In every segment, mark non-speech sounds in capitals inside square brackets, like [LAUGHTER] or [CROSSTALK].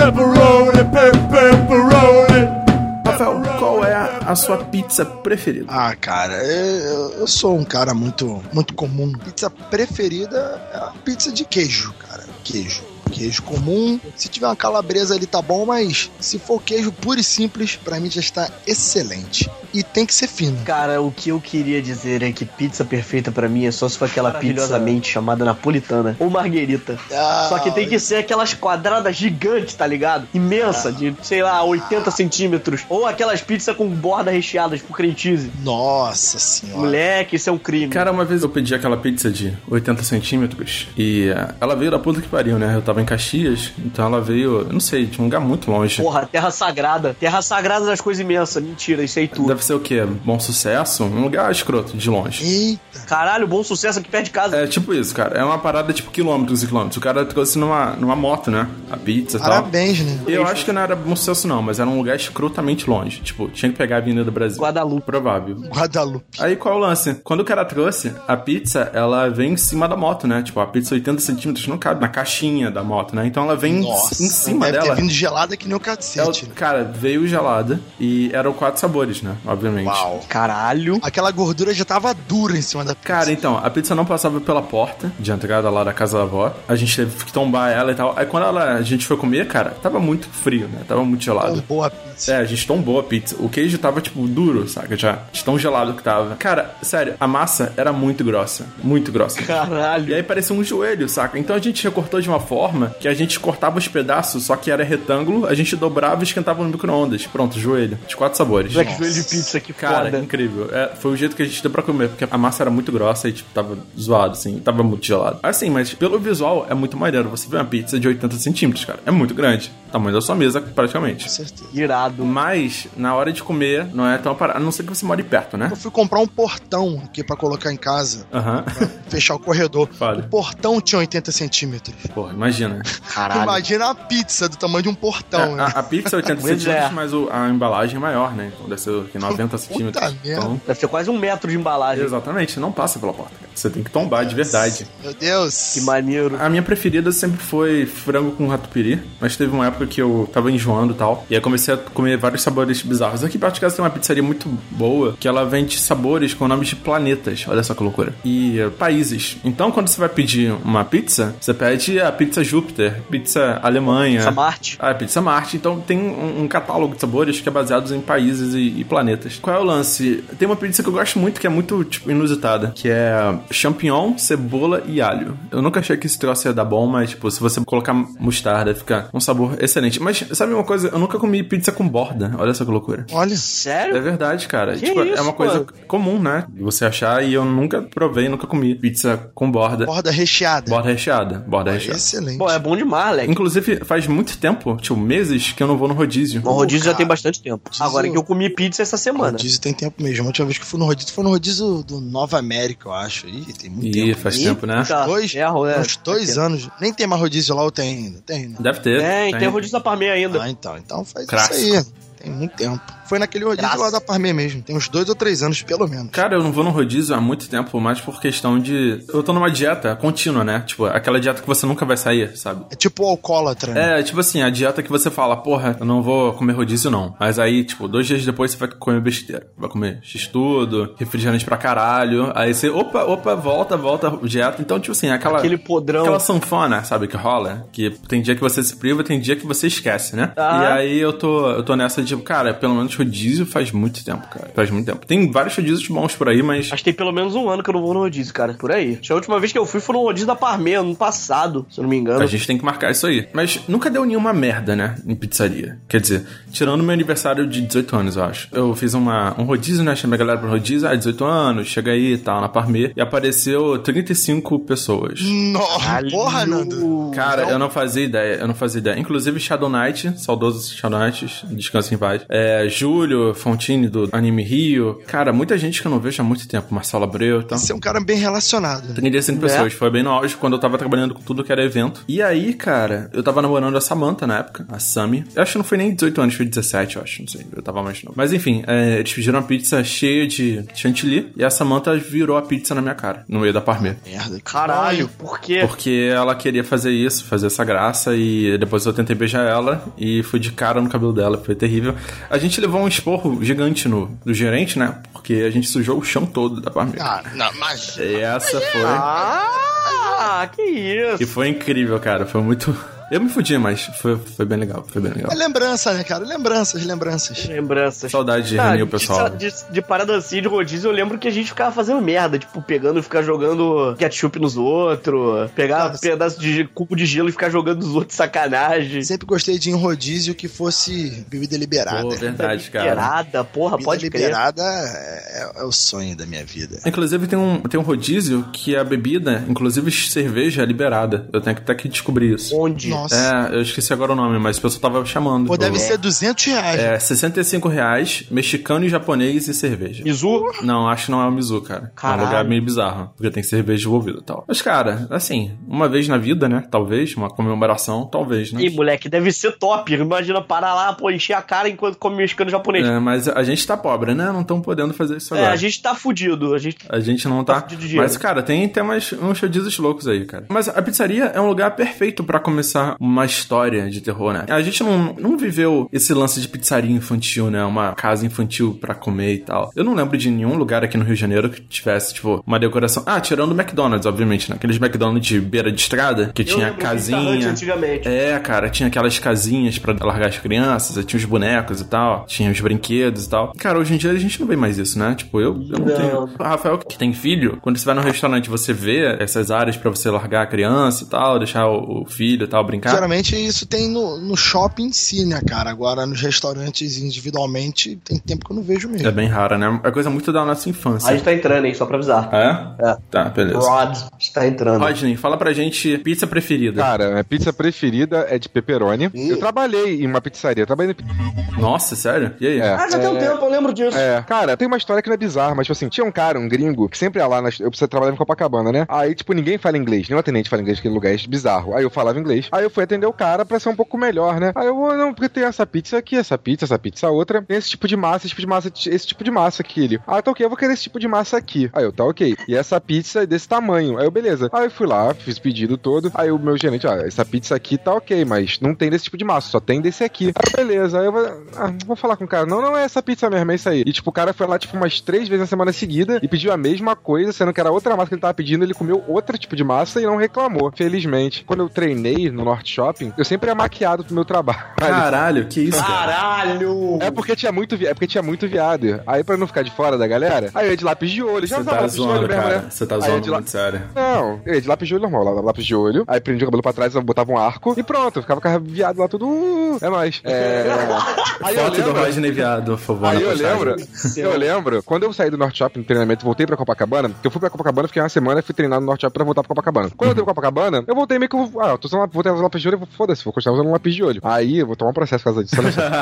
pepperoni, pe pepperoni. Rafael, qual é a sua pizza preferida? Ah, cara, eu, eu sou um cara muito, muito comum. Pizza preferida é a pizza de queijo, cara. Queijo. Queijo comum. Se tiver uma calabresa ali tá bom, mas se for queijo puro e simples, pra mim já está excelente. E tem que ser fino. Cara, o que eu queria dizer é que pizza perfeita pra mim é só se for aquela pizzamente chamada napolitana ou marguerita. Ah, Só que tem que ser aquelas quadradas gigantes, tá ligado? Imensa, de, sei lá, 80 centímetros. Ou aquelas pizzas com borda recheadas por cream cheese. Nossa senhora. Moleque, isso é um crime. Cara, uma vez eu pedi aquela pizza de 80 centímetros e eh, ela veio da puta que pariu, né? Eu tava em Caxias, então ela veio, eu não sei, de um lugar muito longe. Porra, terra sagrada. Terra sagrada das coisas imensas. Mentira, isso aí tudo. Deve ser o quê? Bom sucesso? Um lugar escroto, de longe. Eita. Caralho, bom sucesso aqui perto de casa. É tipo isso, cara. É uma parada tipo quilômetros e quilômetros. O cara trouxe numa, numa moto, né? A pizza e tal. Parabéns, né? Eu acho que não era bom sucesso, não, mas era um lugar escrotamente longe. Tipo, tinha que pegar a Avenida do Brasil. Guadalupe. Provável. Guadalupe. Aí qual é o lance? Quando o cara trouxe, a pizza, ela vem em cima da moto, né? Tipo, a pizza 80 centímetros não cabe na caixinha da moto, né? Então ela vem Nossa. em cima deve dela. ter vindo gelada que nem o Ela- cacete. né? cara, veio gelada e eram quatro sabores, né? Obviamente. Uau. Caralho. Aquela gordura já tava dura em cima da pizza. Cara, então, a pizza não passava pela porta de entrada lá da casa da avó. A gente teve que tombar ela e tal. Aí quando ela, a gente foi comer, cara, tava muito frio, né? Tava muito gelado. Tão boa a pizza. É, a gente tombou a pizza. O queijo tava, tipo, duro, saca? Já. De tão gelado que tava. Cara, sério, a massa era muito grossa. Muito grossa. E Caralho. aí parecia um joelho, saca? Então a gente recortou de uma forma que a gente cortava os pedaços, só que era retângulo, a gente dobrava e esquentava no micro-ondas. Pronto, joelho. De quatro sabores. Moleque, joelho de pizza, que Cara, foda. incrível. É, foi o jeito que a gente deu pra comer, porque a massa era muito grossa e, tipo, tava zoado, assim, tava muito gelado. Assim, mas pelo visual é muito maneiro. Você vê uma pizza de 80 centímetros, cara. É muito grande. Tamanho da sua mesa, praticamente. Com certeza. Irado. Mas, na hora de comer, não é tão parado. A não ser que você more perto, né? Eu fui comprar um portão aqui pra colocar em casa, Aham. fechar o corredor. Fale. O portão tinha 80 centímetros. Porra, imagina. Caralho. Imagina a pizza do tamanho de um portão, É, né? a, a pizza é 80 [LAUGHS] Pois centímetros, é. mas o- a embalagem é maior, né? Então deve ser o quê? 90 centímetros. merda. Então, Deve ser quase um metro de embalagem. exatamente, não passa pela porta. cara. Você tem que tombar de verdade. Meu Deus. Que maneiro. A minha preferida sempre foi frango com ratupiri, mas teve uma época que eu tava enjoando e tal, e aí comecei a comer vários sabores bizarros. Aqui perto de casa tem uma pizzaria muito boa, que ela vende sabores com nomes de planetas, olha só que loucura, e eh, países. Então quando você vai pedir uma pizza, você pede a pizza Júpiter, pizza Alemanha... Essa Marte. Ah, Pizza Marte. Então tem um, um catálogo de sabores que é baseado em países e, e planetas. Qual é o lance? Tem uma pizza que eu gosto muito que é muito, tipo, inusitada, que é champignon, cebola e alho. Eu nunca achei que esse troço ia dar bom, mas, tipo, se você colocar mostarda, fica um sabor excelente. Mas, sabe uma coisa? Eu nunca comi pizza com borda. Olha só que loucura. Olha, É Sério? verdade, cara. Que tipo, é isso, uma coisa mano? comum, né? Você achar e eu nunca provei, nunca comi pizza com borda. borda recheada. Borda recheada. Borda recheada. Excelente. Pô, é bom demais, Leque. Inclusive, faz muito tempo, tipo, meses, que eu não vou no rodízio. O rodízio já cara. tem bastante tempo. Rodízio- Agora que eu comi pizza essa semana. Rodízio tem tempo mesmo. A última vez que eu fui no rodízio foi no rodízio do Nova América, eu acho. Ih, tem muito Ih, tempo. faz Ih, tempo, né? Tá, Dois, ferro, né? uns dois anos. Nem tem mais rodízio lá ou tem ainda? Tem, né? Deve ter. Tem, tem rodízio da Parmeia ainda. Ah, então. Então faz Clássico. isso aí. Tem muito tempo. Foi naquele rodízio Graças. lá da Parmê mesmo. Tem uns dois ou três anos, pelo menos. Cara, eu não vou no rodízio há muito tempo, mas por questão de. Eu tô numa dieta contínua, né? Tipo, aquela dieta que você nunca vai sair, sabe? É tipo o alcoólatra, né? É, tipo assim, a dieta que você fala, porra, eu não vou comer rodízio não. Mas aí, tipo, dois dias depois você vai comer besteira. Vai comer x-tudo, refrigerante pra caralho. Aí você, opa, opa, volta, volta dieta. Então, tipo assim, aquela. Aquele podrão. Aquela sanfona, sabe, que rola? Que tem dia que você se priva, tem dia que você esquece, né? Ah. E aí eu tô, eu tô nessa, tipo, cara, pelo menos rodízio faz muito tempo, cara. Faz muito tempo. Tem vários rodízios bons por aí, mas. Acho que tem pelo menos um ano que eu não vou no rodízio, cara. Por aí. Acho que a última vez que eu fui foi no rodízio da Parmeia, no passado, se eu não me engano. A gente tem que marcar isso aí. Mas nunca deu nenhuma merda, né? Em pizzaria. Quer dizer, tirando meu aniversário de 18 anos, eu acho. Eu fiz uma, um rodízio, né? Chamei a galera pro rodízio. Ah, 18 anos, chega aí e tal, na Parmê. E apareceu 35 pessoas. Nossa, porra, Nando. Cara, eu não fazia ideia, eu não fazia ideia. Inclusive Shadow Knight, saudoso Shadow Knight, descansa em vários. É, Júlio Fontini do Anime Rio. Cara, muita gente que eu não vejo há muito tempo. Marcelo Abreu, então. Você é um cara bem relacionado. né? 35 pessoas. Foi bem no auge quando eu tava trabalhando com tudo que era evento. E aí, cara, eu tava namorando a Samantha na época, a Sami. Eu acho que não foi nem 18 anos, foi 17, eu acho. Não sei. Eu tava mais novo. Mas enfim, é, eles pediram uma pizza cheia de chantilly e a Samantha virou a pizza na minha cara, no meio da parmê. Merda. Caralho, por quê? Porque ela queria fazer isso, fazer essa graça, e depois eu tentei beijar ela e fui de cara no cabelo dela, foi terrível. A gente levou um esporro gigante no, do gerente, né? Porque a gente sujou o chão todo da parmê. Ah, não, mas. E essa foi. Ah, que isso. E foi incrível, cara. Foi muito. Eu me fudi, mas foi, foi bem legal. Foi bem legal. É lembrança, né, cara? Lembranças, lembranças. Lembranças. Saudade de Ah, reunir o pessoal. De, de, de parada assim, de rodízio, eu lembro que a gente ficava fazendo merda, tipo, pegando e ficar jogando ketchup nos outros, pegar Cara, pedaço de cubo de gelo e ficar jogando nos outros sacanagem. Sempre gostei de ir em rodízio que fosse bebida liberada. Pô, verdade, cara. Liberada, porra, Bebida pode crer. liberada é, é o sonho da minha vida. Inclusive tem um, tem um rodízio que a bebida, inclusive cerveja, é liberada. Eu tenho que até que descobrir isso. Onde? Nossa. É, eu esqueci agora o nome, mas o pessoal tava chamando. Pô, deve Eu- ser 200 reais. É, 65 reais, mexicano e japonês e cerveja. Mizu? Não, acho que não é o Mizu, cara. É um Caralho. lugar meio bizarro, porque tem cerveja envolvida e tal. Mas, cara, assim, uma vez na vida, né? Talvez, uma comemoração, talvez, né? Ih, moleque, deve ser top. Imagina parar lá, pô, encher a cara enquanto come mexicano japonês. É, mas a gente tá pobre, né? Não estão podendo fazer isso É, agora. a gente tá fudido. A gente. A gente não tá. Tá. Mas, cara, tem, tem umas, uns rodízios loucos aí, cara. Mas a pizzaria é um lugar perfeito pra começar uma história de terror, né? A gente não, não viveu esse lance de pizzaria infantil, né? Uma casa infantil pra comer e tal. Eu não lembro de nenhum lugar aqui no Rio de Janeiro que tivesse, tipo, uma decoração. Ah, tirando o McDonald's, obviamente, né? Aqueles McDonald's de beira de estrada, que Eu tinha casinha. antigamente. É, cara, tinha aquelas casinhas pra largar as crianças, tinha os bonecos e tal, tinha os brinquedos e tal. Cara, hoje em dia a gente não vê mais isso, né? Tipo, eu, eu não, Não. tenho. O Rafael, que tem filho, quando você vai no restaurante, você vê essas áreas pra você largar a criança e tal, deixar o, filho e tal brincar. Geralmente isso tem no, no shopping em si, né, cara? Agora nos restaurantes individualmente tem tempo que eu não vejo mesmo. É bem rara, né? É coisa muito da nossa infância. A gente tá entrando, hein, só pra avisar. Ah, é? É. Tá, beleza. Rod está entrando. Rodney, fala pra gente pizza preferida. Cara, minha pizza preferida é de pepperoni. Eu trabalhei em uma pizzaria, trabalhei em... Nossa, sério? E aí? É. Ah, já tem um tempo, eu lembro disso. É, cara, tem uma história que não é bizarra, mas tipo assim, tinha um cara, um gringo, que sempre ia lá, nas, eu precisava trabalhar em Copacabana, né? Aí, tipo, ninguém fala inglês, nenhum atendente fala inglês naquele lugar, é bizarro. Aí eu falava inglês. Aí eu fui atender o cara pra ser um pouco melhor, né? Aí eu, "Oh, não, porque tem essa pizza aqui, essa pizza, essa pizza outra, tem esse tipo de massa, esse tipo de massa, esse tipo de massa aqui. Ele, ah, tá ok, eu vou querer esse tipo de massa aqui. Aí eu, tá ok. E essa pizza é desse tamanho. Aí eu, beleza. Aí eu fui lá, fiz pedido todo. Aí o meu gerente, ah, essa pizza aqui tá ok, mas não tem desse tipo de massa, só tem desse aqui. Aí beleza. Aí eu vou, ah, vou falar com o cara, não, não é essa pizza mesmo, é isso aí. E tipo, o cara foi lá, tipo, umas três vezes na semana seguida e pediu a mesma coisa, sendo que era outra massa que ele tava pedindo, ele comeu outro tipo de massa e não reclamou, felizmente. Quando eu treinei no Norte Shopping, eu sempre ia maquiado pro meu trabalho. Caralho, que isso, cara? Caralho! É porque tinha muito, vi- é porque tinha muito viado. Aí pra não ficar de fora da galera, aí eu ia de lápis de olho. Já Você tá lápis de olho zoando, mesmo, cara. né? Você tá zoando de lá- muito sério. Não, eu ia de lápis de olho normal, lá, lápis de olho. Aí prendia o cabelo pra trás, botava um arco e pronto, ficava com viado lá tudo. uh, é nóis. É. [LAUGHS] Aí eu Foto do lembro- Rodney Viado, por favor. Aí eu lembro, eu lembro, quando eu saí do Norte Shopping no treinamento voltei pra Copacabana, que eu fui pra Copacabana, fiquei uma semana e fui treinar no Norte Shopping pra voltar pra Copacabana. Quando eu voltei pra Copacabana, eu voltei meio que, ah, eu tô usando, voltei usar lápis de olho, foda-se, vou continuar usando um lápis de olho. Aí eu vou tomar um processo por causa disso.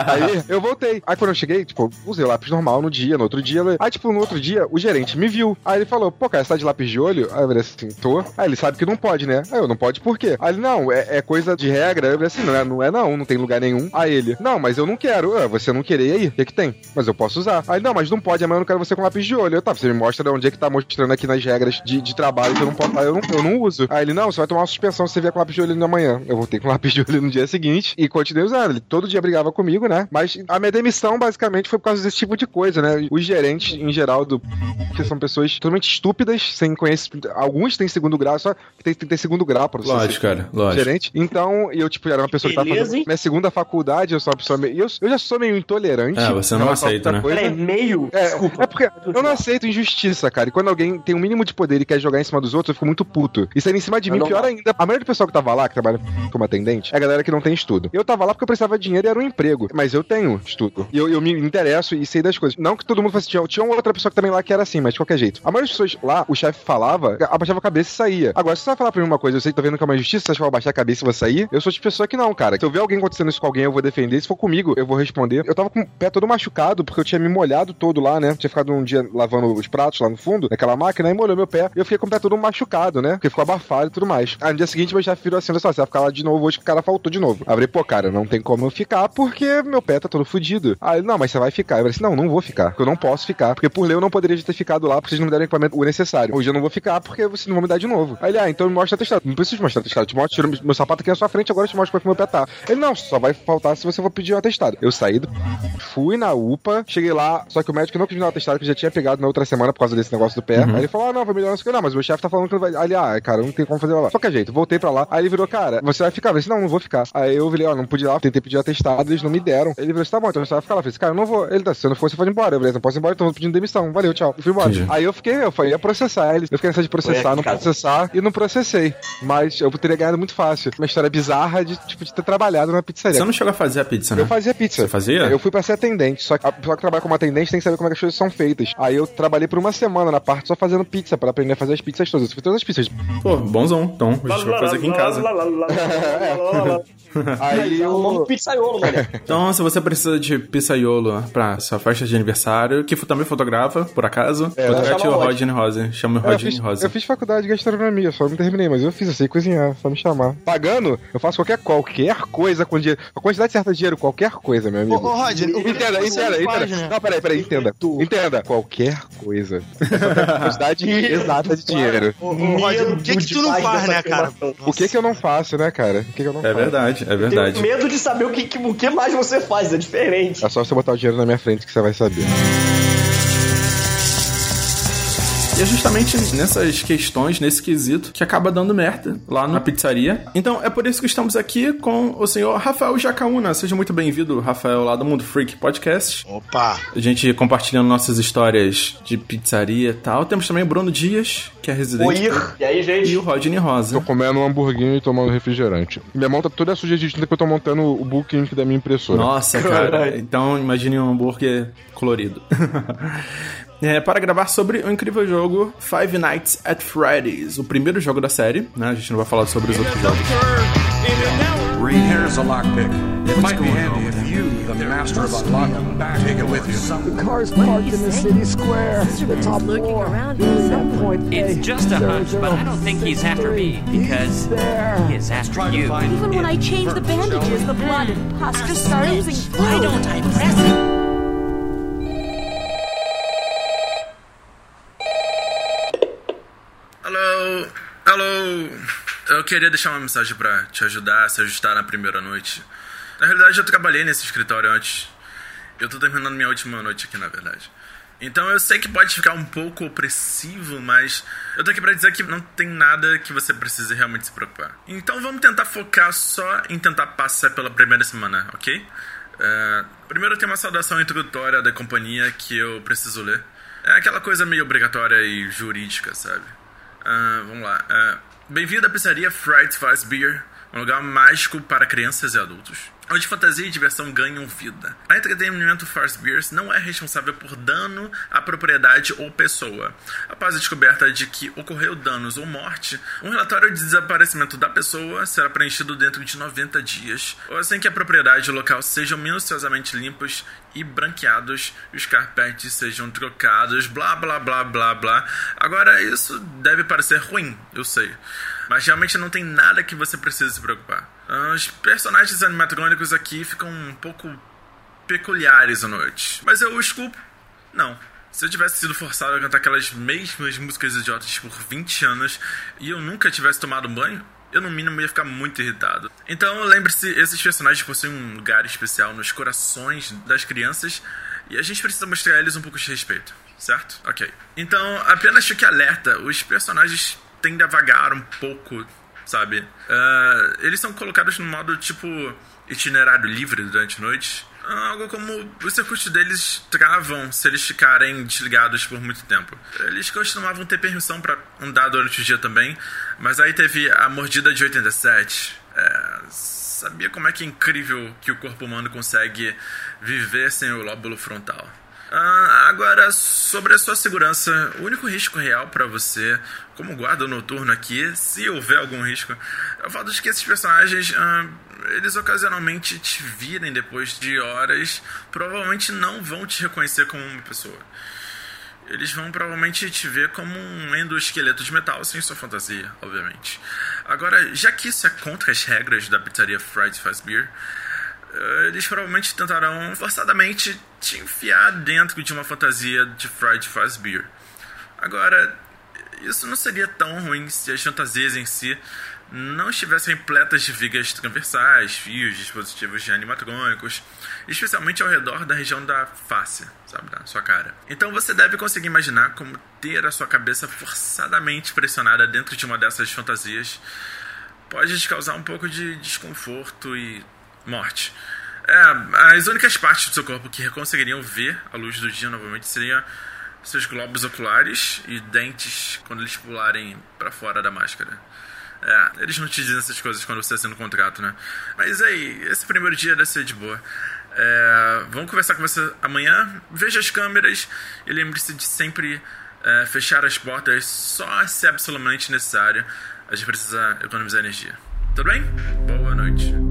Aí eu voltei. Aí quando eu cheguei, tipo, usei o lápis normal no dia, no outro dia, aí tipo, no outro dia, o gerente me viu. Aí ele falou, pô, cara, você tá de lápis de olho? Aí eu falei assim, tô. Aí ele sabe que não pode, né? Aí eu, não pode por quê? Aí ele, não, é, é coisa de regra. Eu falei assim, não é, não é não, não tem lugar nenhum. Aí ele, não, mas eu não quero. Ah, você não querer aí? O que que tem? Mas eu posso usar. Aí, não, mas não pode, amanhã eu não quero você com lápis de olho. Eu, tá, você me mostra onde é que tá mostrando aqui nas regras de, de trabalho que eu não posso. Aí eu não, eu não uso. Aí ele, não, você vai tomar uma suspensão se você vier com lápis de olho na manhã. Eu voltei com lápis de olho no dia seguinte e continuei usando. Ele todo dia brigava comigo, né? Mas a minha demissão, basicamente, foi por causa desse tipo de coisa, né? Os gerentes, em geral, do que são pessoas totalmente estúpidas, sem conhecimento. Alguns têm segundo grau, só que tem, tem que ter segundo grau pra você Lógico, ser cara, lógico. gerente. Então, eu, tipo, era uma pessoa que tava Beleza, fazendo hein? minha segunda faculdade, eu sou uma pessoa meio. Eu, eu já sou meio intolerante. É, você não aceita, né? coisa. Peraí, meio? É, Desculpa. é porque eu não aceito injustiça, cara. E quando alguém tem o mínimo de poder e quer jogar em cima dos outros, eu fico muito puto. E saindo em cima de Eu mim, não- pior ainda. A maioria do pessoal que tava lá, que trabalha como atendente, é a galera que não tem estudo. Eu tava lá porque eu precisava de dinheiro e era um emprego, mas eu tenho estudo. E eu, eu me interesso e sei das coisas. Não que todo mundo fosse. Tinha, tinha outra pessoa que também lá que era assim, mas de qualquer jeito. A maioria das pessoas lá, o chefe falava, abaixava a cabeça e saía. Agora, se você vai falar pra mim uma coisa, eu sei que tô vendo que é uma injustiça, você acha que eu vou abaixar a cabeça e vou sair? Eu sou de pessoa que não, cara. Se eu ver alguém acontecendo isso com alguém, eu vou defender. Se for comigo, eu vou responder. Eu tava com o pé todo machucado, porque eu tinha me molhado todo lá, né? Tinha ficado um dia lavando os pratos lá no fundo, naquela máquina, e molhou meu pé. E eu fiquei com o pé todo machucado, né? Porque ficou abafado e tudo mais. Aí no dia seguinte, meu chefe virou assim: olha só, você vai ficar lá de novo hoje que o cara faltou de novo. Aí eu falei, pô, cara, não tem como eu ficar porque meu pé tá todo fudido. Aí ele, não, mas você vai ficar. Eu falei assim: não, não vou ficar. Porque eu não posso ficar. Porque por lei eu não poderia ter ficado lá porque vocês não me deram o equipamento o necessário. Hoje eu não vou ficar porque vocês não vão me dar de novo. Aí ele, ah, então me mostra a testado. Não preciso mostrar testado. Eu te mostro, tiro meu sapato aqui na sua frente, agora eu te mostro como é que meu pé tá. Ele, não, só vai faltar se você for pedir um atestado. Eu saí do. Fui na UPA, cheguei lá, só que o médico não quis me dar um atestado que eu já tinha pegado na outra semana por causa desse negócio do pé. Aí ele falou: ah, não, vai melhorar isso aqui. Não, mas o meu chefe tá falando que não vai. Ele, ah, cara, não tem como fazer lá. Só que é jeito, voltei pra lá. Aí ele virou, cara, você vai ficar? Eu disse, não, não vou ficar. Aí eu falei, ó, não pude ir lá, tentei pedir atestado, eles não me deram. Ele falou, tá bom, então você vai ficar lá. Eu falei, cara, eu não vou. Ele tá, se eu não for, você pode ir embora. Eu falei, não posso ir embora, então eu tô pedindo demissão. Valeu, tchau. E fui embora. Entendi. Aí eu fiquei, eu falei, ia processar ele. Eu fiquei nessa de processar, não processar e não processei. Mas eu teria ganhado muito fácil. Uma história bizarra de, tipo, de ter trabalhado na pizzaria. Você não chegou a fazer a pizza, né? Eu fazia pizza. Você fazia? Eu fui pra ser atendente. Só que a pessoa que trabalha como atendente tem que saber como é que as coisas são feitas. Aí eu trabalhei por uma semana na parte só fazendo pizza, pra aprender a fazer as pizzas todas. Eu fiz todas as pizzas. Pô, bonzão. Então, a gente vai fazer aqui em casa. Aí É o nome eu. pizzaiolo, mano. Então, se você precisa de pizzaiolo pra sua festa de aniversário, que também fotografa, por acaso, É, contrate chama o o Rod. Rodney Rosa. Chama o É, Eu Rodney fiz, Rosa. eu fiz faculdade de gastronomia, só não terminei, mas eu fiz, eu sei cozinhar, só me chamar. Pagando, eu faço qualquer, qualquer coisa com dinheiro. A quantidade certa de dinheiro, qualquer coisa, meu amigo. ô Rodney, o Entenda, entenda, entenda. né? Não, peraí, peraí, entenda. Entenda. Qualquer coisa. Quantidade [LAUGHS] exata de dinheiro. Ô, Rodney, o que que tu não faz, né, cara? O que que eu não faço, né, cara? O que que eu não É faço? verdade, é Tenho verdade. medo de saber o que, que- o que mais você faz, é diferente. É só você botar o dinheiro na minha frente que você vai saber. E é justamente nessas questões, nesse quesito, que acaba dando merda lá na pizzaria. Então é por isso que estamos aqui com o senhor Rafael Jacaúna. Seja muito bem-vindo, Rafael, lá do Mundo Freak Podcast. Opa! A gente compartilhando nossas histórias de pizzaria e tal. Temos também o Bruno Dias, que é residente. Oir. E aí, gente? E o Rodney Rosa. Tô comendo um hamburguinho e tomando refrigerante. Minha mão tá toda suja de tinta que eu tô montando o booking da minha impressora. Nossa, [LAUGHS] cara. Então imagine um hambúrguer colorido. [LAUGHS] É, para gravar sobre o incrível jogo Five Nights at Freddy's, o primeiro jogo da série, né? A gente não vai falar sobre os outros jogos. Reed, here's a lockpick. It might be handy if you, the master of unlocking, take it with you. Cars parked in the city square. The top looking floor. around. Seven point It's just a hunch, but I don't think he's after me because he is after you. find Even when I change the bandages, the blood and pus just start oozing Why don't I press it? Alô. Eu queria deixar uma mensagem pra te ajudar a se ajustar na primeira noite. Na realidade, eu trabalhei nesse escritório antes. Eu tô terminando minha última noite aqui, na verdade. Então eu sei que pode ficar um pouco opressivo, mas eu tô aqui pra dizer que não tem nada que você precise realmente se preocupar. Então vamos tentar focar só em tentar passar pela primeira semana, ok? É, primeiro tem uma saudação introdutória da companhia que eu preciso ler. É aquela coisa meio obrigatória e jurídica, sabe? Ah, vamos lá. Ah, Bem-vindo à pizzaria Fright Fast Beer, um lugar mágico para crianças e adultos. Onde fantasia e diversão ganham vida. A Entretenimento Fast Beers não é responsável por dano à propriedade ou pessoa. Após a descoberta de que ocorreu danos ou morte, um relatório de desaparecimento da pessoa será preenchido dentro de 90 dias, ou assim que a propriedade e o local sejam minuciosamente limpos e branqueados, os carpetes sejam trocados, blá blá blá blá blá. Agora, isso deve parecer ruim, eu sei. Mas realmente não tem nada que você precise se preocupar. Os personagens animatrônicos aqui ficam um pouco peculiares à noite. Mas eu os culpo? Não. Se eu tivesse sido forçado a cantar aquelas mesmas músicas idiotas por 20 anos e eu nunca tivesse tomado banho, eu no mínimo ia ficar muito irritado. Então lembre-se, esses personagens possuem um lugar especial nos corações das crianças e a gente precisa mostrar a eles um pouco de respeito, certo? Ok. Então, apenas fique alerta, os personagens tendem a vagar um pouco, sabe? Ah, eles são colocados no modo tipo itinerário livre durante a noite. Ah, Algo como os circuitos deles travam se eles ficarem desligados por muito tempo. Eles costumavam ter permissão para andar durante o dia também, mas aí teve a mordida de 87. É, sabia como é que é incrível que o corpo humano consegue viver sem o lóbulo frontal. Ah, agora, sobre a sua segurança, o único risco real para você, como guarda noturno aqui, se houver algum risco, é o fato de que esses personagens, ah, eles ocasionalmente te virem depois de horas, provavelmente não vão te reconhecer como uma pessoa. Eles vão provavelmente te ver como um endoesqueleto de metal sem sua fantasia, obviamente. Agora, já que isso é contra as regras da pizzaria Fried Fast Beer, eh, eles provavelmente tentarão forçadamente te enfiar dentro de uma fantasia de Fried Fast Beer. Agora, isso não seria tão ruim se as fantasias em si não estivessem repletas de vigas transversais, fios, dispositivos de animatrônicos, especialmente ao redor da região da face, sabe, da sua cara. Então você deve conseguir imaginar como ter a sua cabeça forçadamente pressionada dentro de uma dessas fantasias pode te causar um pouco de desconforto e morte. É, as únicas partes do seu corpo que conseguiriam ver a luz do dia novamente seriam seus globos oculares e dentes quando eles pularem para fora da máscara. É, eles não te dizem essas coisas quando você assina o contrato, né? Mas aí, esse primeiro dia deve ser de boa. É, vamos conversar com você amanhã. Veja as câmeras e lembre-se de sempre é, fechar as portas só se é absolutamente necessário. A gente precisa economizar energia. Tudo bem? Boa noite.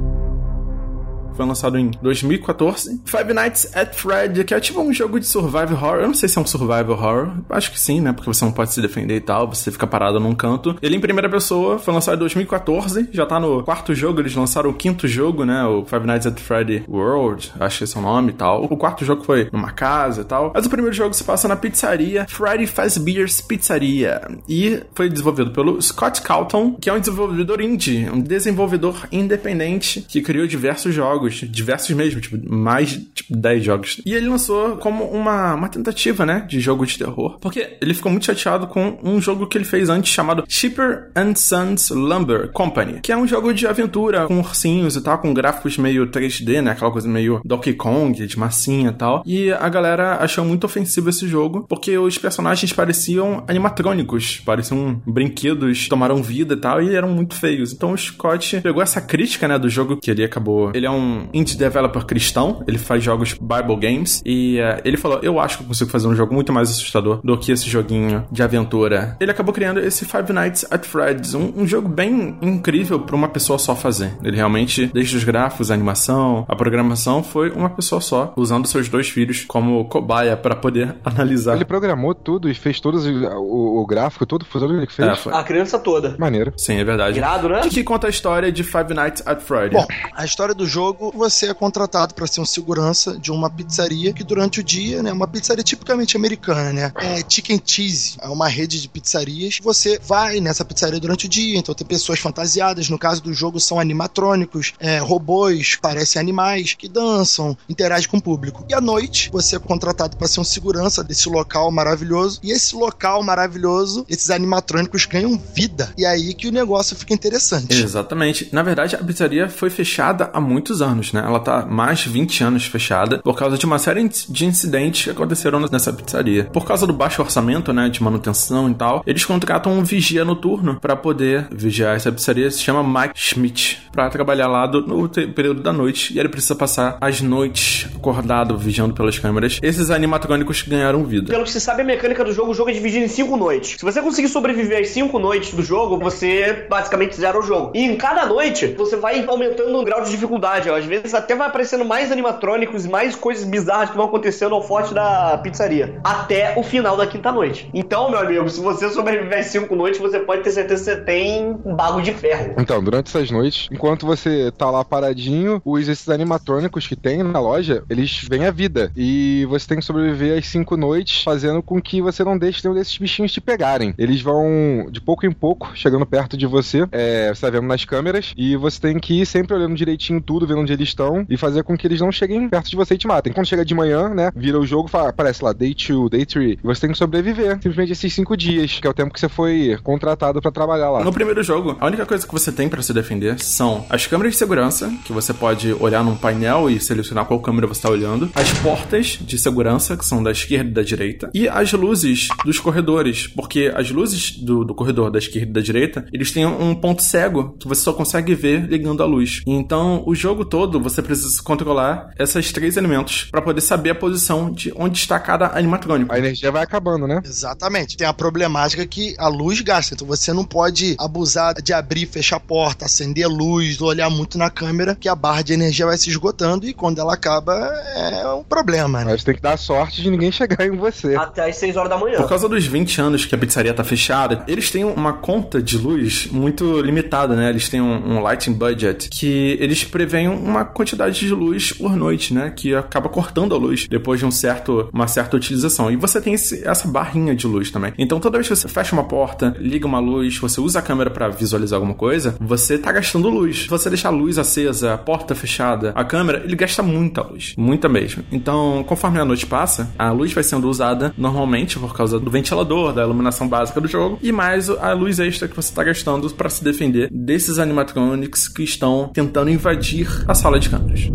Foi lançado em 2014. Five Nights at Fred, que é tipo um jogo de survival horror. Eu não sei se é um survival horror. Acho que sim, né? Porque você não pode se defender e tal. Você fica parado num canto. Ele em primeira pessoa. Foi lançado em 2014. Já tá no quarto jogo. Eles lançaram o quinto jogo, né? O Five Nights at Freddy World. Acho que esse é o nome e tal. O quarto jogo foi numa casa e tal. Mas o primeiro jogo se passa na pizzaria Freddy Fazbear's Pizzaria. E foi desenvolvido pelo Scott Calton, que é um desenvolvedor indie. Um desenvolvedor independente que criou diversos jogos jogos, diversos mesmo, tipo, mais de tipo, 10 jogos. E ele lançou como uma, uma tentativa, né, de jogo de terror, porque ele ficou muito chateado com um jogo que ele fez antes chamado Shipper and Sons Lumber Company, que é um jogo de aventura com ursinhos e tal, com gráficos meio 3D, né, aquela coisa meio Donkey Kong, de massinha e tal. E a galera achou muito ofensivo esse jogo, porque os personagens pareciam animatrônicos, pareciam brinquedos, tomaram vida e tal, e eram muito feios. Então o Scott pegou essa crítica, né, do jogo que ele acabou. Ele é um indie developer cristão, ele faz jogos Bible Games, e uh, ele falou: Eu acho que eu consigo fazer um jogo muito mais assustador do que esse joguinho de aventura. Ele acabou criando esse Five Nights at Freddy's, um, um jogo bem incrível para uma pessoa só fazer. Ele realmente, desde os gráficos, a animação, a programação, foi uma pessoa só, usando seus dois filhos como cobaia para poder [LAUGHS] analisar. Ele programou tudo e fez todos o, o gráfico, tudo, foi tudo ele que fez. É, foi. A criança toda. Maneiro. Sim, é verdade. Irado, né? O que, conta a história de Five Nights at Freddy? Bom, a história do jogo, você é contratado para ser um segurança de uma pizzaria que durante o dia, né, uma pizzaria tipicamente americana, né, é Chicken Cheese, é uma rede de pizzarias. Você vai nessa pizzaria durante o dia, então tem pessoas fantasiadas. No caso do jogo são animatrônicos, é, robôs, parecem animais que dançam, interagem com o público. E à noite você é contratado para ser um segurança desse local maravilhoso. E esse local maravilhoso, esses animatrônicos ganham vida. E é aí que o negócio fica interessante. Exatamente. Na verdade, a pizzaria foi fechada há muitos anos, né? Ela tá mais de 20 anos fechada por causa de uma série de incidentes que aconteceram nessa pizzaria. Por causa do baixo orçamento, né, de manutenção e tal, eles contratam um vigia noturno para poder vigiar essa pizzaria. Se chama Mike Schmidt para trabalhar lá do, no período da noite e ele precisa passar as noites acordado vigiando pelas câmeras. Esses animatrônicos ganharam vida. Pelo que se sabe, a mecânica do jogo, o jogo é dividido em cinco noites. Se você conseguir sobreviver às cinco noites do jogo, você basicamente zera o jogo. E em cada noite, você vai aumentando o grau de dificuldade. Às vezes até vai aparecendo mais animatrônicos e mais coisas bizarras que vão acontecendo ao forte da pizzaria. Até o final da quinta noite. Então, meu amigo, se você sobreviver cinco noites, você pode ter certeza que você tem um bago de ferro. Então, durante essas noites, enquanto você tá lá paradinho, os esses animatrônicos que tem na loja, eles vêm à vida. E você tem que sobreviver às cinco noites, fazendo com que você não deixe nenhum desses bichinhos te pegarem. Eles vão de pouco em pouco chegando perto de você, é, você tá vendo nas câmeras, e você tem que ir sempre olhando direitinho tudo, vendo onde eles estão e fazer com que eles não cheguem perto de você e te matem. Quando chega de manhã, né, vira o jogo, fala, aparece lá, day 2, day 3. E você tem que sobreviver simplesmente esses cinco dias, que é o tempo que você foi contratado pra trabalhar lá. No primeiro jogo, a única coisa que você tem pra se defender são as câmeras de segurança, que você pode olhar num painel e selecionar qual câmera você tá olhando, as portas de segurança, que são da esquerda e da direita, e as luzes dos corredores, porque as luzes do, do corredor da esquerda e da direita, eles têm um ponto cego que você só consegue ver ligando a luz. Então, o jogo todo você precisa controlar esses três elementos pra poder saber a posição de onde está cada animatrônico. A energia vai acabando, né? Exatamente. Tem a problemática que a luz gasta. Então você não pode abusar de abrir e fechar a porta, acender a luz, olhar muito na câmera, que a barra de energia vai se esgotando e quando ela acaba é um problema, né? Mas tem que dar sorte de ninguém chegar em você. Até às 6 horas da manhã. Por causa dos 20 anos que a pizzaria tá fechada, eles têm uma conta de luz muito limitada, né? Eles têm um, um lighting budget que eles preveem uma quantidade de luz por noite, né? Que acaba cortando a luz depois de um certo, uma certa utilização. E você tem esse- essa barrinha de luz também. Então toda vez que você fecha uma porta, liga uma luz, você usa a câmera pra visualizar alguma coisa, você tá gastando luz. Se você deixar a luz acesa, a porta fechada, a câmera, ele gasta muita luz. Muita mesmo. Então, conforme a noite passa, a luz vai sendo usada normalmente por causa do ventilador, da iluminação básica do jogo, e mais a luz extra que você tá gastando pra se defender desses animatronics que estão tentando invadir a sala de câmeras.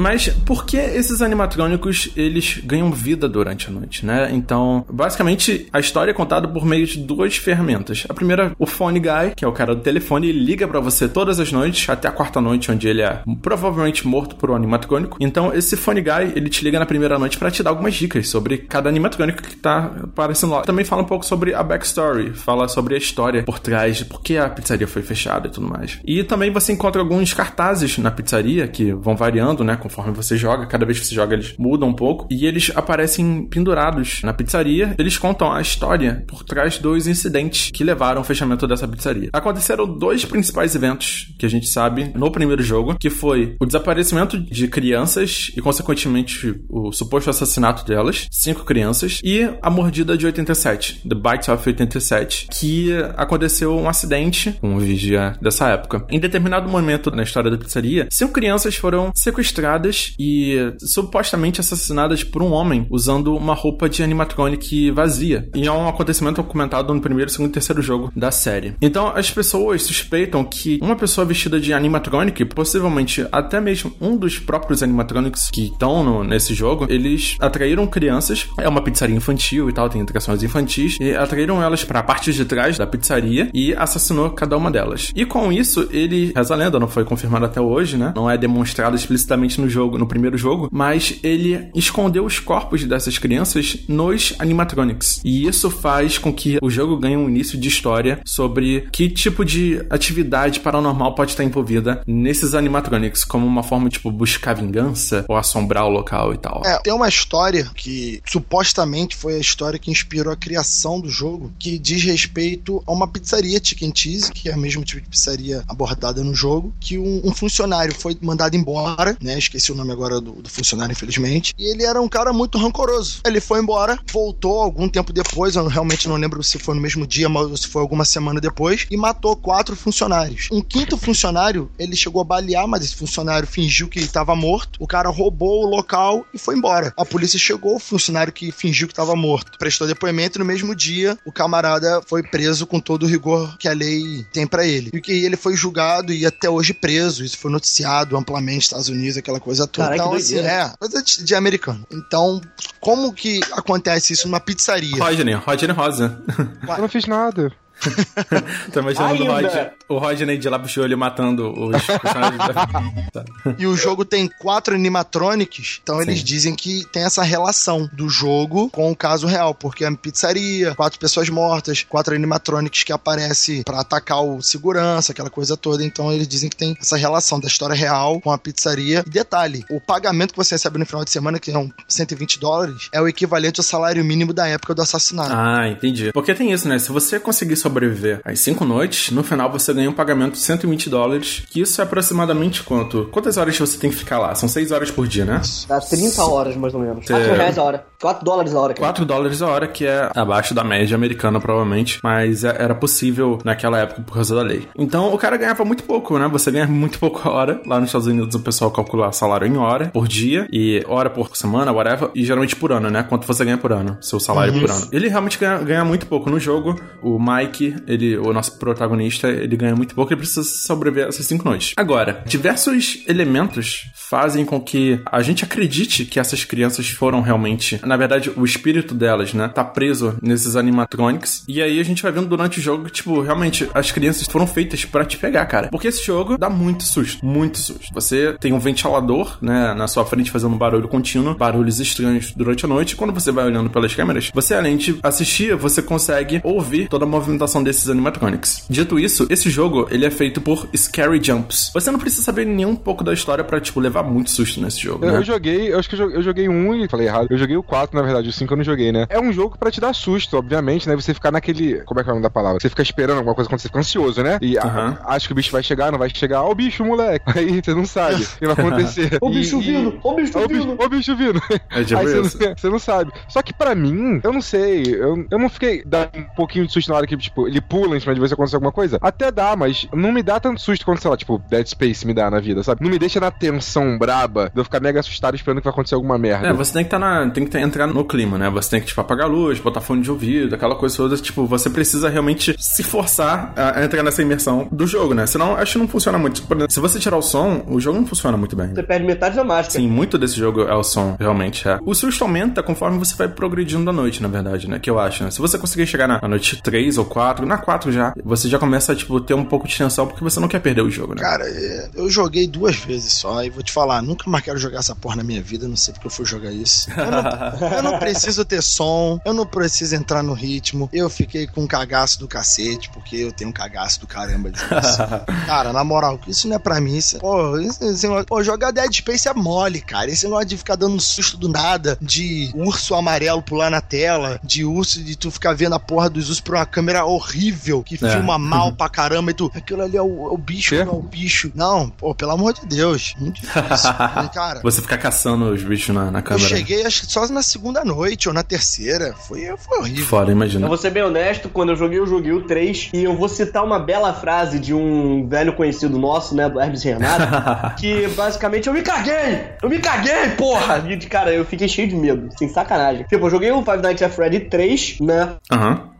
Mas por que esses animatrônicos eles ganham vida durante a noite, né? Então, basicamente, a história é contada por meio de duas ferramentas. A primeira, o Phone Guy, que é o cara do telefone, ele liga pra você todas as noites, até a quarta noite, onde ele é provavelmente morto por um animatrônico. Então, esse Phone Guy, ele te liga na primeira noite pra te dar algumas dicas sobre cada animatrônico que tá aparecendo lá. Também fala um pouco sobre a backstory, fala sobre a história por trás de por que a pizzaria foi fechada e tudo mais. E também você encontra alguns cartazes na pizzaria que vão variando, né, conforme você joga. Cada vez que você joga, eles mudam um pouco. E eles aparecem pendurados na pizzaria. Eles contam a história por trás dos incidentes que levaram ao fechamento dessa pizzaria. Aconteceram dois principais eventos que a gente sabe no primeiro jogo, que foi o desaparecimento de crianças e, consequentemente, o suposto assassinato delas, cinco crianças, e a mordida de 87, The Bite of 87, que aconteceu um acidente com um vigia dessa época. Em determinado momento na história da pizzaria, cinco crianças foram sequestradas e supostamente assassinadas por um homem usando uma roupa de animatronic vazia. E é um acontecimento comentado no primeiro, segundo e terceiro jogo da série. Então as pessoas suspeitam que uma pessoa vestida de animatronic, possivelmente até mesmo um dos próprios animatronics que estão nesse jogo, eles atraíram crianças. É uma pizzaria infantil e tal, tem atrações infantis. E atraíram elas para a parte de trás da pizzaria e assassinou cada uma delas. E com isso, ele, reza a lenda, não foi confirmado até hoje, né? Não é demonstrado explicitamente no jogo, no primeiro jogo, mas ele escondeu os corpos dessas crianças nos animatronics. E isso faz com que o jogo ganhe um início de história sobre que tipo de atividade paranormal pode estar envolvida nesses animatronics, como uma forma tipo buscar vingança ou assombrar o local e tal. É, tem uma história que supostamente foi a história que inspirou a criação do jogo, que diz respeito a uma pizzaria Chicken Cheese, que é o mesmo tipo de pizzaria abordada no jogo, que um, um funcionário foi mandado embora, né? Esqueci o nome agora do, do funcionário, infelizmente. E ele era um cara muito rancoroso. Ele foi embora, voltou algum tempo depois, eu realmente não lembro se foi no mesmo dia, mas se foi alguma semana depois, e matou quatro funcionários. Um quinto funcionário, ele chegou a balear, mas esse funcionário fingiu que estava morto. O cara roubou o local e foi embora. A polícia chegou, o funcionário que fingiu que estava morto prestou depoimento e no mesmo dia o camarada foi preso com todo o rigor que a lei tem pra ele. E que ele foi julgado e até hoje preso. Isso foi noticiado amplamente nos Estados Unidos, aquela coisa toda. Caraca, então, assim, é, coisa de, de americano. Então, como que acontece isso numa pizzaria? Rodney, Rodney Rosa. Eu não fiz nada. [LAUGHS] Tô imaginando o, Ainda. O Rodney de lápis de olho matando os personagens da... [LAUGHS] E o jogo tem quatro animatronics, então eles Sim. dizem que tem essa relação do jogo com o caso real, porque é uma pizzaria, quatro pessoas mortas, quatro animatronics que aparecem pra atacar o segurança, aquela coisa toda. Então eles dizem que tem essa relação da história real com a pizzaria. E detalhe, o pagamento que você recebe no final de semana, que são 120 dólares, é o equivalente ao salário mínimo da época do assassinato. Ah, entendi. Porque tem isso, né? Se você conseguir sobreviver às 5 noites, no final você ganha um pagamento de 120 dólares, que isso é aproximadamente quanto? Quantas horas você tem que ficar lá? São 6 horas por dia, né? Dá 30 horas, mais ou menos. Cê- 4 reais a hora. 4 dólares a hora. cara. 4 dólares a hora, que é abaixo da média americana, provavelmente, mas é- era possível naquela época por causa da lei. Então o cara ganhava muito pouco, né? Você ganha muito pouco a hora. Lá nos Estados Unidos o pessoal calcula salário em hora, por dia, e hora por semana, whatever, e geralmente por ano, né? Quanto você ganha por ano, seu salário por ano. Ele realmente ganha, ganha muito pouco no jogo. O Mike, ele, o nosso protagonista, ele ganha muito pouco, ele precisa sobreviver essas cinco noites. Agora, diversos elementos fazem com que a gente acredite que essas crianças foram realmente, na verdade, o espírito delas, né, tá preso nesses animatronics. E aí a gente vai vendo durante o jogo, tipo, realmente as crianças foram feitas pra te pegar, cara. Porque esse jogo dá muito susto, muito susto. Você tem um ventilador, né, na sua frente fazendo barulho contínuo, barulhos estranhos durante a noite. Quando você vai olhando pelas câmeras, você além de assistir, você consegue ouvir toda a movimentação desses animatronics. Dito isso, esse jogo, ele é feito por Scary Jumps. Você não precisa saber nem um pouco da história pra, tipo, levar muito susto nesse jogo, Eu, né? eu joguei, eu acho que eu joguei, eu joguei um e falei errado. Eu joguei o 4, na verdade, o 5 eu não joguei, né? É um jogo pra te dar susto, obviamente, né? Você ficar naquele. Como é que é o nome da palavra? Você fica esperando alguma coisa quando você fica ansioso, né? E a- Aham. acha que o bicho vai chegar, não vai chegar. Ó, o bicho, moleque. [LAUGHS] Aí você não sabe o que vai acontecer. [LAUGHS] Ô E- bicho e- vindo, ô bicho Ó, o bicho, vindo. ó, o bicho vindo. É tipo [LAUGHS] Aí você não, você não sabe. Só que pra mim, eu não sei. Eu, eu não fiquei. Dá um pouquinho de susto na hora que, tipo, ele pula em cima de você acontecer alguma coisa. Até dá, mas não me dá tanto susto quanto, sei lá, tipo, Dead Space me dá na vida, sabe? Não me deixa na tensão braba de eu ficar mega assustado esperando que vai acontecer alguma merda. É, você tem que tá na, tem que tá- entrar no clima, né? Você tem que, tipo, apagar a luz, botar fone de ouvido, aquela coisa toda. Tipo, você precisa realmente se forçar a, entrar nessa imersão do jogo, né? Senão, acho que não funciona muito. Por exemplo, Se você tirar o som, o jogo não funciona muito bem. Você perde metade da máscara. Sim, muito desse jogo é o som, realmente, é. O susto aumenta conforme você vai progredindo da noite, na verdade, né? Que eu acho, né? Se você conseguir chegar na, na noite 3 ou 4, na 4 já, você já começa a, tipo, ter um pouco de tensão porque você não quer perder o jogo, né? Cara, é, eu joguei duas vezes só e vou te falar, nunca mais quero jogar essa porra na minha vida, não sei porque eu fui jogar isso. Eu não, [LAUGHS] eu não preciso ter som, eu não preciso entrar no ritmo. Eu fiquei com um cagaço do cacete, porque eu tenho um cagaço do caramba de jogar. [LAUGHS] Cara, na moral, isso não é pra mim. Isso, pô, esse- esse negócio- pô, jogar Dead Space é mole, cara. Esse negócio de ficar dando susto do nada, de urso amarelo pular na tela, de urso, de tu ficar vendo a porra dos ursos por uma câmera horrível, que É. filma mal pra caramba, [LAUGHS] e tu, aquilo ali é o, é o bicho, Quê? não é o bicho. Não, pô, pelo amor de Deus. Muito difícil. [LAUGHS] cara, Você ficar caçando os bichos na, na eu câmera. cheguei acho que só na segunda noite ou na terceira. Foi, foi horrível. Fora, imagina. Eu vou ser bem honesto, quando eu joguei, eu joguei o 3 e eu vou citar uma bela frase de um velho conhecido nosso, né, do Hermes Renato, [LAUGHS] que basicamente eu me caguei! Eu me caguei, porra! E, cara, eu fiquei cheio de medo, sem sacanagem. Tipo, eu joguei o Five Nights at Freddy 3, né? Aham.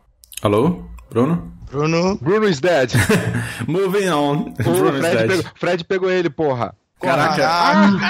Alô? Bruno? Bruno, Bruno is dead. [LAUGHS] Moving on. O Bruno is Fred dead. pegou, Fred pegou ele, porra. Caraca. Caraca.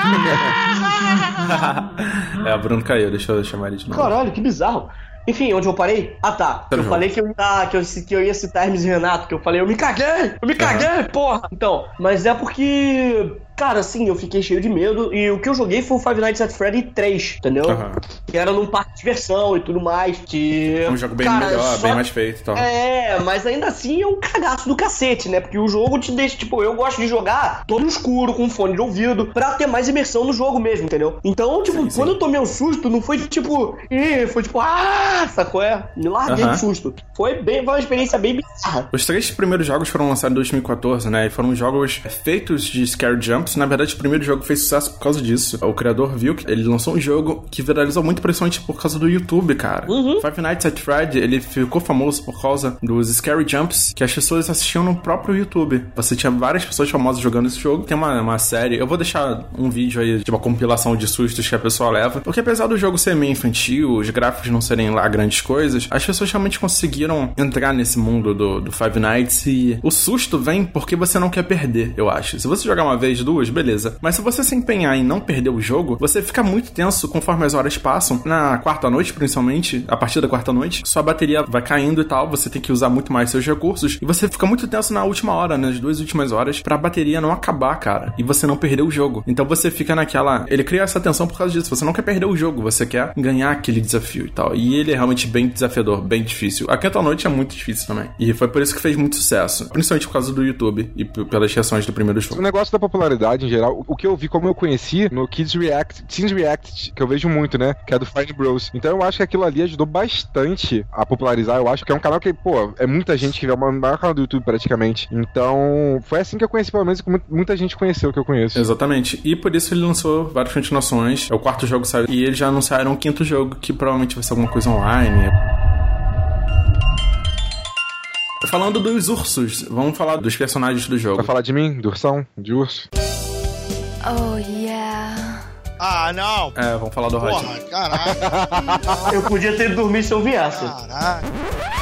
[LAUGHS] é, o Bruno caiu, deixa eu chamar ele de novo. Caralho, que bizarro. Enfim, onde eu parei? Ah, tá. Tá Eu junto. falei que eu, ah, que, eu, que eu ia citar Hermes e Renato, que eu falei, eu me caguei! Eu me caguei, porra! Então, mas é porque. Cara, assim, eu fiquei cheio de medo. E o que eu joguei foi o Five Nights at Freddy 3, entendeu? Aham. Que era num parque de diversão e tudo mais. Que. É um jogo bem cara, melhor, só- bem mais feito e tal. É, mas ainda assim é um cagaço do cacete, né? Porque o jogo te deixa, tipo, eu gosto de jogar todo escuro, com fone de ouvido, pra ter mais imersão no jogo mesmo, entendeu? Então, tipo, Sim, sim. quando eu tomei um susto, não foi tipo, ih, foi tipo, ah, sacou? É? Me larguei Aham. de susto. Foi bem, foi uma experiência bem bizarra. Os três primeiros jogos foram lançados em 2014, né? E foram jogos feitos de Scare Na verdade, o primeiro jogo fez sucesso por causa disso. O criador viu que ele lançou um jogo que viralizou muito, principalmente por causa do YouTube, cara. Five Nights at Freddy, ele ficou famoso por causa dos Scary Jumps que as pessoas assistiam no próprio YouTube. Você tinha várias pessoas famosas jogando esse jogo. Tem uma, uma série, eu vou deixar um vídeo aí de uma compilação de sustos que a pessoa leva. Porque apesar do jogo ser meio infantil, os gráficos não serem lá grandes coisas, as pessoas realmente conseguiram entrar nesse mundo do, do Five Nights e o susto vem porque você não quer perder, eu acho. Se você jogar uma vez, duas, beleza. Mas se você se empenhar em não perder o jogo, você fica muito tenso conforme as horas passam. Na quarta noite, principalmente, a partir da quarta noite, sua bateria vai caindo e tal, você tem que usar muito mais seus recursos e você fica muito tenso na última hora, nas duas últimas horas, pra bateria não acabar, cara, e você não perder o jogo. Então você fica naquela. Ele cria essa tensão por causa disso. Você não quer perder o jogo, você quer ganhar aquele desafio e tal. E ele é realmente bem desafiador, bem difícil. A quinta noite é muito difícil também. E foi por isso que fez muito sucesso. Principalmente por causa do YouTube e pelas reações do primeiro O jogo. negócio da popularidade comunidade em geral. O que eu vi, como eu conheci, no Kids React, Teens React, que eu vejo muito, né? Que é do Fine Bros. Então eu acho que aquilo ali ajudou bastante a popularizar. Eu acho que é um canal que, pô, é muita gente que vê, é o maior canal do YouTube praticamente. Então, foi assim que eu conheci, pelo menos, muita gente conheceu o que eu conheço. Exatamente. E por isso ele lançou várias continuações. É o quarto jogo saiu. E eles já anunciaram o quinto jogo, que provavelmente vai ser alguma coisa online. Falando dos ursos, vamos falar dos personagens do jogo. Vai falar de mim? Do ursão? De urso? Oh, yeah. Ah, não. É, vamos falar do. Porra, caralho. Eu podia ter dormido se eu viesse. Caralho.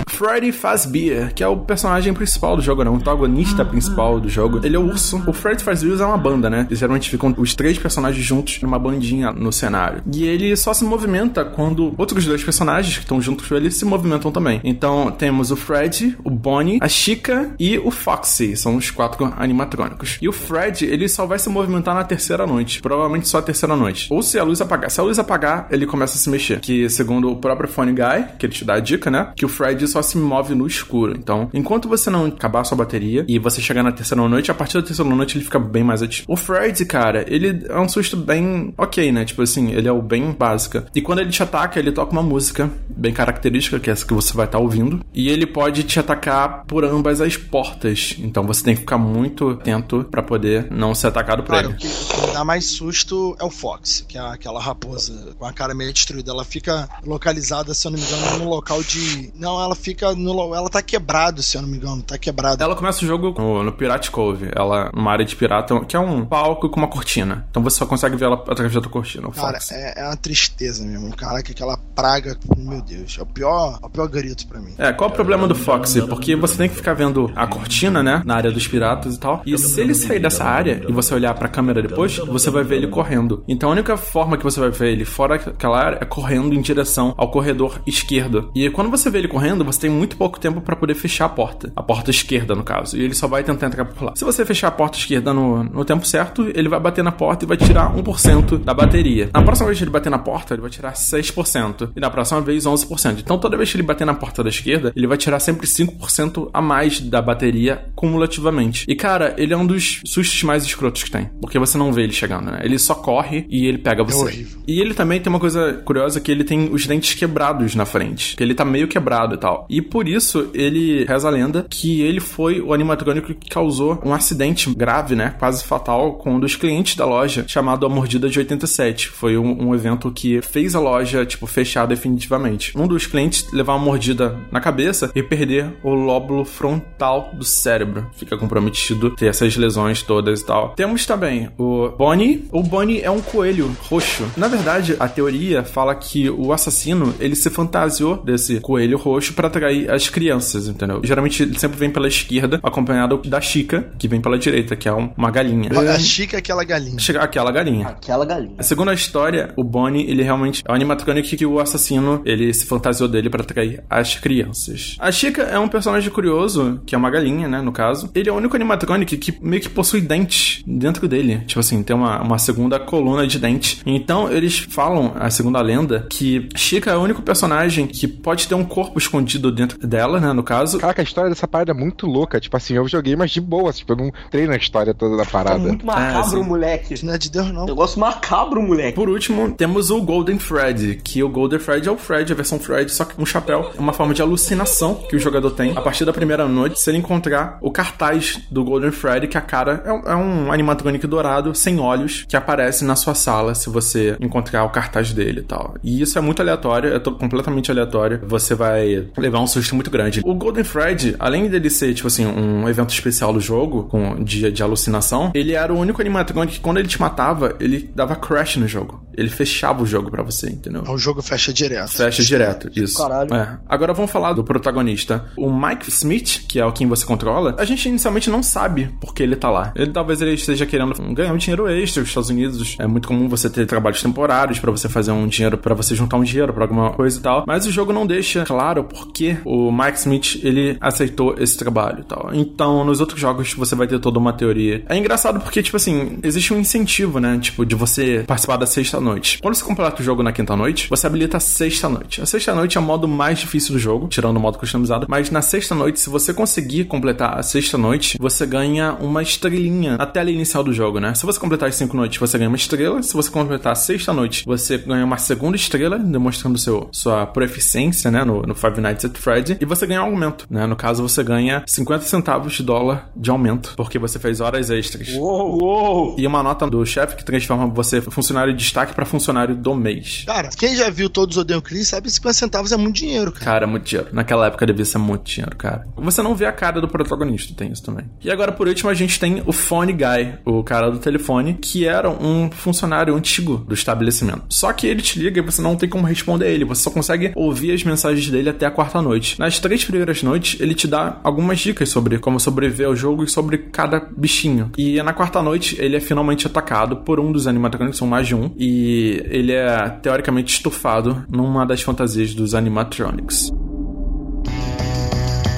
Freddy Fazbear, que é o personagem principal do jogo, né? O antagonista principal do jogo. Ele é o urso. O Freddy Fazbear é uma banda, né? Eles geralmente ficam os três personagens juntos numa bandinha no cenário. E ele só se movimenta quando outros dois personagens que estão juntos com ele se movimentam também. Então temos o Fred, o Bonnie, a Chica e o Foxy. São os quatro animatrônicos. E o Fred, ele só vai se movimentar na terceira noite. Provavelmente só a terceira noite. Ou se a luz apagar. Se a luz apagar, ele começa a se mexer. Que segundo o próprio Phone Guy, que ele te dá a dica, né? Que o Fred só se move no escuro. Então, enquanto você não acabar a sua bateria e você chegar na terceira noite, a partir da terceira noite ele fica bem mais ativo. O Fred, cara, ele é um susto bem ok, né? Tipo assim, ele é o bem básica. E quando ele te ataca, ele toca uma música bem característica, que é essa que você vai estar ouvindo. E ele pode te atacar por ambas as portas. Então você tem que ficar muito atento pra poder não ser atacado por Claro, ele. o que, dá mais susto é o Fox, que é aquela raposa com a cara meio destruída. Ela fica localizada, se eu não me engano, no local de. Não, ela fica no. Ela tá quebrado, se eu não me engano. Tá quebrada. Ela começa o jogo no, no Pirate Cove. Ela, numa área de pirata, que é um palco com uma cortina. Então você só consegue ver ela através da cortina. Cara, Fox. é, é uma tristeza mesmo. Caraca, aquela praga. Meu Deus. É o pior, é o pior grito pra mim. É, qual o problema do Foxy? Porque você tem que ficar vendo a cortina, né? Na área dos piratas e tal. E se ele sair dessa área e você olhar pra câmera depois, você vai ver ele correndo. Então a única forma que você vai ver ele fora daquela área é correndo em direção ao corredor esquerdo. E quando você vê ele correndo, você tem muito pouco tempo pra poder fechar a porta. A porta esquerda, no caso. E ele só vai tentar entrar por lá. Se você fechar a porta esquerda no, no tempo certo, ele vai bater na porta e vai tirar 1% da bateria. Na próxima vez que ele bater na porta, ele vai tirar 6%. E na próxima vez, 11%. Então toda vez que ele bater na porta da esquerda, ele vai tirar sempre 5% a mais da bateria cumulativamente. E cara, ele é um dos sustos mais escrotos que tem. Porque você não vê ele chegando, né? Ele só corre e ele pega você. horrível. E ele também tem uma coisa curiosa que ele tem os dentes quebrados na frente. Que ele tá meio quebrado e tal. E por isso, ele reza a lenda que ele foi o animatrônico que causou um acidente grave, né? Quase fatal com um dos clientes da loja, chamado A Mordida de 87. Foi um, um evento que fez a loja, tipo, fechar definitivamente. Um dos clientes levar uma mordida na cabeça e perder o lóbulo frontal do cérebro. Fica comprometido, ter essas lesões todas e tal. Temos também o Bonnie. O Bonnie é um coelho roxo. Na verdade, a teoria fala que o assassino, ele se fantasiou desse coelho roxo para atrair as crianças, entendeu? Geralmente ele sempre vem pela esquerda, acompanhado da Chica, que vem pela direita, que é um- uma galinha. A Chica é aquela galinha. Chega aquela galinha. Aquela galinha. Segundo a história, o Bonnie, ele realmente é um animatrônico que o assassino, ele se fantasiou dele pra atrair as crianças. A Chica é um personagem curioso, que é uma galinha, né, no caso. Ele é o único animatrônico que meio que possui dentes dentro dele. Tipo assim, tem uma, uma segunda coluna de dentes. Então, eles falam, a segunda lenda, que Chica é o único personagem que pode ter um corpo escondido dentro dela, né, no caso. Caraca, a história dessa parada é muito louca. Tipo assim, eu joguei, mas de boa. Tipo, eu não treino a história toda da Tá parada. muito macabro, É, sim. moleque. Não é de Deus, não. Negócio macabro, moleque. Por último, temos o Golden Fred, que o Golden Fred é o Fred, a versão Fred, só que um chapéu é uma forma de alucinação que o jogador tem. A partir da primeira noite, se ele encontrar o cartaz do Golden Fred, que a cara é um, é um animatronic dourado, sem olhos, que aparece na sua sala se você encontrar o cartaz dele e tal. E isso é muito aleatório, é completamente aleatório. Você vai levar um susto muito grande. O Golden Fred, além dele ser, tipo assim, um evento especial do jogo, com dia de alucinação, ele era o único animatronic que quando ele te matava, ele dava crash no jogo. Ele fechava o jogo pra você, entendeu? O jogo fecha direto. Fecha direto, isso. Caralho. É. Agora vamos falar do protagonista. O Mike Smith, que é o quem você controla, a gente inicialmente não sabe por que ele tá lá. Ele talvez ele esteja querendo ganhar um dinheiro extra. Os Estados Unidos é muito comum você ter trabalhos temporários pra você fazer um dinheiro, pra você juntar um dinheiro pra alguma coisa e tal. Mas o jogo não deixa claro por que o Mike Smith, ele aceitou esse trabalho e tal. Então, nos outros jogos, você vai ter toda uma teoria. É engraçado porque, tipo assim, existe um incentivo, né? Tipo, de você participar da sexta-noite. Quando você completa o jogo na quinta-noite, você habilita a sexta-noite. A sexta-noite é o modo mais difícil do jogo, tirando o modo customizado. Mas na sexta-noite, se você conseguir completar a sexta-noite, você ganha uma estrelinha na tela inicial do jogo, né? Se você completar as cinco noites, você ganha uma estrela. Se você completar a sexta-noite, você ganha uma segunda estrela, demonstrando seu, sua proeficiência, né? No, no Five Nights at Freddy. E você ganha um aumento, né? No caso, você ganha 50 centavos de dólar de aumento, porque você fez horas extras. Uou, uou. E uma nota do chefe que transforma você funcionário de destaque para funcionário do mês. Cara, quem já viu Todos Odeiam Chris sabe que 50 centavos é muito dinheiro, cara. Cara, muito dinheiro. Naquela época devia ser muito dinheiro, cara. Você não vê a cara do protagonista, tem isso também. E agora, por último, a gente tem o Phone Guy, o cara do telefone, que era um funcionário antigo do estabelecimento. Só que ele te liga e você não tem como responder ele. Você só consegue ouvir as mensagens dele até a quarta noite. Nas três primeiras noites, ele te dá algumas dicas sobre como sobreviver ao jogo e sobre cada bichinho. E na quarta noite, ele é finalmente atacado por um dos animatronics, são mais de um, e ele é teoricamente estufado numa das fantasias dos animatronics.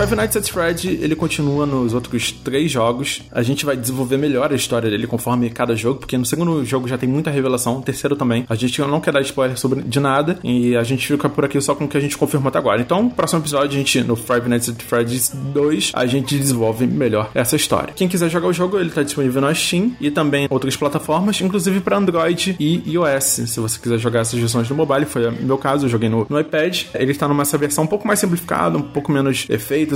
Five Nights at Freddy, ele continua nos outros três jogos. A gente vai desenvolver melhor a história dele conforme cada jogo, porque no segundo jogo já tem muita revelação, no terceiro também. A gente não quer dar spoiler sobre de nada e a gente fica por aqui só com o que a gente confirmou até agora. Então, no próximo episódio, a gente, no Five Nights at Freddy's 2, a gente desenvolve melhor essa história. Quem quiser jogar o jogo, ele tá disponível na Steam e também outras plataformas, inclusive para Android e iOS. Se você quiser jogar essas versões no mobile, foi o meu caso, eu joguei no, no iPad. Ele está numa versão um pouco mais simplificada, um pouco menos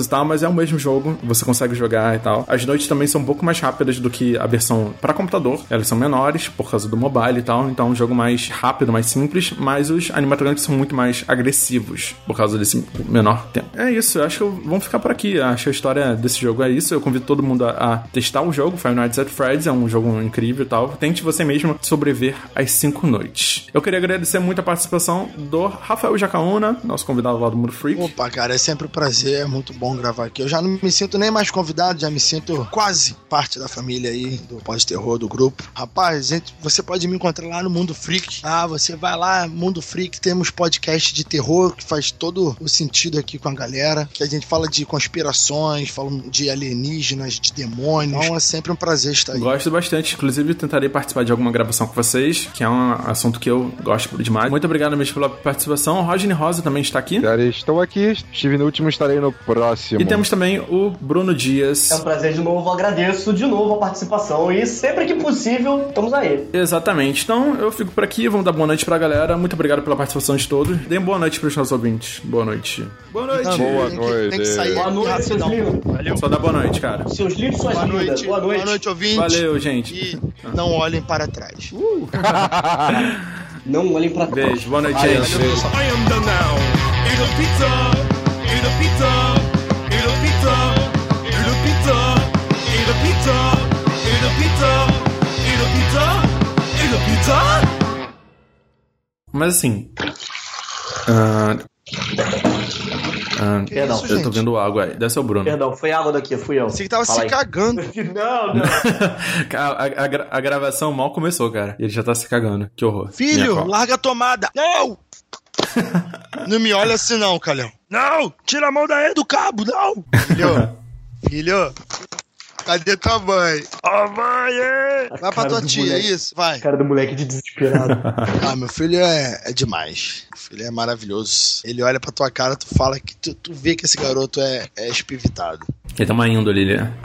e tal, mas é o mesmo jogo, você consegue jogar e tal. As noites também são um pouco mais rápidas do que a versão para computador, elas são menores por causa do mobile e tal, então é um jogo mais rápido, mais simples, mas os animatronics são muito mais agressivos por causa desse menor tempo. É isso, eu acho que vamos ficar por aqui. Eu acho que a história desse jogo é isso. Eu convido todo mundo a, a testar o jogo. Five Nights at Freddy's é um jogo incrível e tal. Tente você mesmo sobreviver às cinco noites. Eu queria agradecer muito a participação do Rafael Jacaúna, nosso convidado lá do Mundo Freak. Opa, cara, é sempre um prazer, é muito bom gravar aqui. Eu já não me sinto nem mais convidado, já me sinto quase parte da família aí, do pós-terror, do grupo. Rapaz, gente, você pode me encontrar lá no Mundo Freak. Ah, você vai lá, Mundo Freak, temos podcast de terror que faz todo o sentido aqui com a galera, que a gente fala de conspirações, fala de alienígenas, de demônios. Então é sempre um prazer estar aí. Gosto bastante, inclusive tentarei participar de alguma gravação com vocês, que é um assunto que eu gosto demais. Muito obrigado mesmo pela participação. O Rodney Rosa também está aqui. Cara, estou aqui, estive no último, estarei no próximo. E temos também o Bruno Dias. É um prazer de novo, agradeço de novo a participação e sempre que possível, estamos aí. Exatamente. Então eu fico por aqui, vamos dar boa noite pra galera. Muito obrigado pela participação de todos. Deem boa noite pros nossos ouvintes. Boa noite. Boa noite. Boa tem que, noite. Tem que sair Boa noite, seus lindos. Só dá boa noite, cara. Seus lindos, suas Boa lindas. noite. Boa noite. Boa noite, ouvinte. Valeu, gente. E não olhem para trás. Não olhem pra trás. Beijo, boa noite, Valeu, gente. I am done now. Eat a pizza. Mas assim. ah, ah, Perdão. eu tô gente? vendo água aí. Deve ser o Bruno. Perdão, foi água daqui, fui eu. Você que tava Fala se aí. cagando. [LAUGHS] Não, não. [LAUGHS] A, a a gravação mal começou, cara. E ele já tá se cagando. Que horror. Filho, larga a tomada. Não! [LAUGHS] não me olha assim não, Calhão. Não! Tira a mão daí do cabo, não! Filho, filho, cadê tua mãe? Ó, mãe! é. Vai pra tua tia, moleque. isso, vai. Cara do moleque de desesperado. [LAUGHS] Ah, meu filho é, é demais. Meu filho é maravilhoso. Ele olha pra tua cara, tu fala que tu, tu vê que esse garoto é, é espivitado. Ele tá uma índole, ele.